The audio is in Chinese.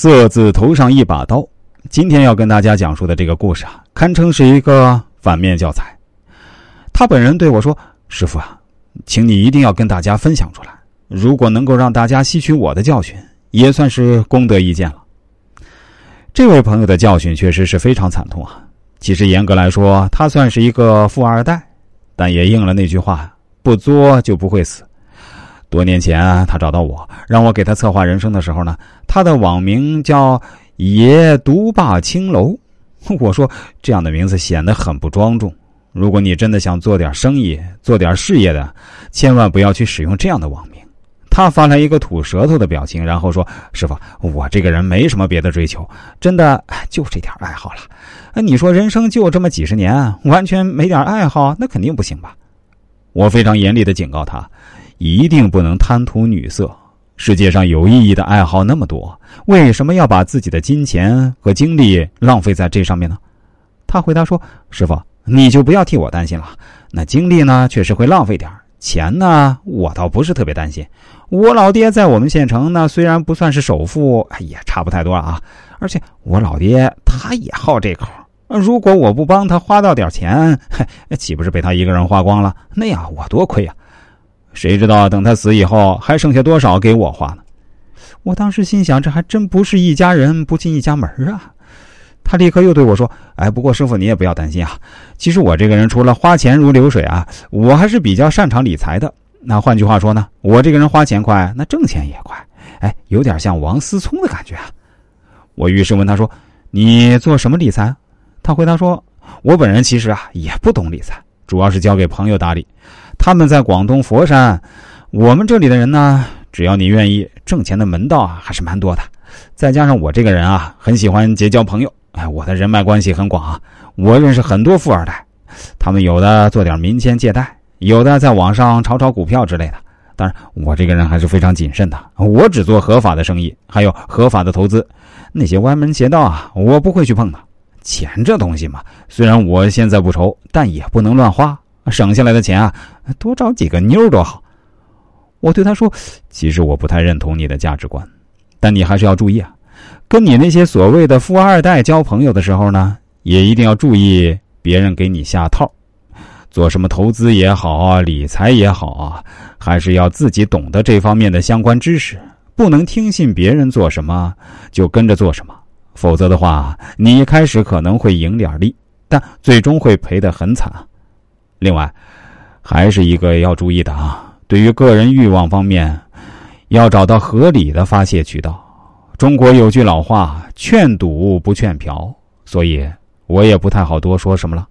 色字头上一把刀。今天要跟大家讲述的这个故事啊，堪称是一个反面教材。他本人对我说：“师傅啊，请你一定要跟大家分享出来。如果能够让大家吸取我的教训，也算是功德一件了。”这位朋友的教训确实是非常惨痛啊。其实严格来说，他算是一个富二代，但也应了那句话：“不作就不会死。”多年前，他找到我，让我给他策划人生的时候呢，他的网名叫“爷独霸青楼”。我说这样的名字显得很不庄重。如果你真的想做点生意、做点事业的，千万不要去使用这样的网名。他发来一个吐舌头的表情，然后说：“师傅，我这个人没什么别的追求，真的就这点爱好了。你说人生就这么几十年，完全没点爱好，那肯定不行吧？”我非常严厉的警告他。一定不能贪图女色。世界上有意义的爱好那么多，为什么要把自己的金钱和精力浪费在这上面呢？他回答说：“师傅，你就不要替我担心了。那精力呢，确实会浪费点钱呢，我倒不是特别担心。我老爹在我们县城呢，虽然不算是首富，也差不太多啊。而且我老爹他也好这口。如果我不帮他花到点钱，岂不是被他一个人花光了？那样我多亏呀。”谁知道等他死以后还剩下多少给我花呢？我当时心想，这还真不是一家人不进一家门啊！他立刻又对我说：“哎，不过师傅你也不要担心啊，其实我这个人除了花钱如流水啊，我还是比较擅长理财的。那换句话说呢，我这个人花钱快，那挣钱也快，哎，有点像王思聪的感觉啊。”我于是问他说：“你做什么理财？”他回答说：“我本人其实啊也不懂理财，主要是交给朋友打理。”他们在广东佛山，我们这里的人呢，只要你愿意，挣钱的门道啊还是蛮多的。再加上我这个人啊，很喜欢结交朋友，哎，我的人脉关系很广啊，我认识很多富二代，他们有的做点民间借贷，有的在网上炒炒股票之类的。当然，我这个人还是非常谨慎的，我只做合法的生意，还有合法的投资，那些歪门邪道啊，我不会去碰的。钱这东西嘛，虽然我现在不愁，但也不能乱花。省下来的钱啊，多找几个妞多好。我对他说：“其实我不太认同你的价值观，但你还是要注意啊。跟你那些所谓的富二代交朋友的时候呢，也一定要注意别人给你下套。做什么投资也好啊，理财也好啊，还是要自己懂得这方面的相关知识，不能听信别人做什么就跟着做什么。否则的话，你一开始可能会赢点利，但最终会赔得很惨。”另外，还是一个要注意的啊，对于个人欲望方面，要找到合理的发泄渠道。中国有句老话：“劝赌不劝嫖”，所以我也不太好多说什么了。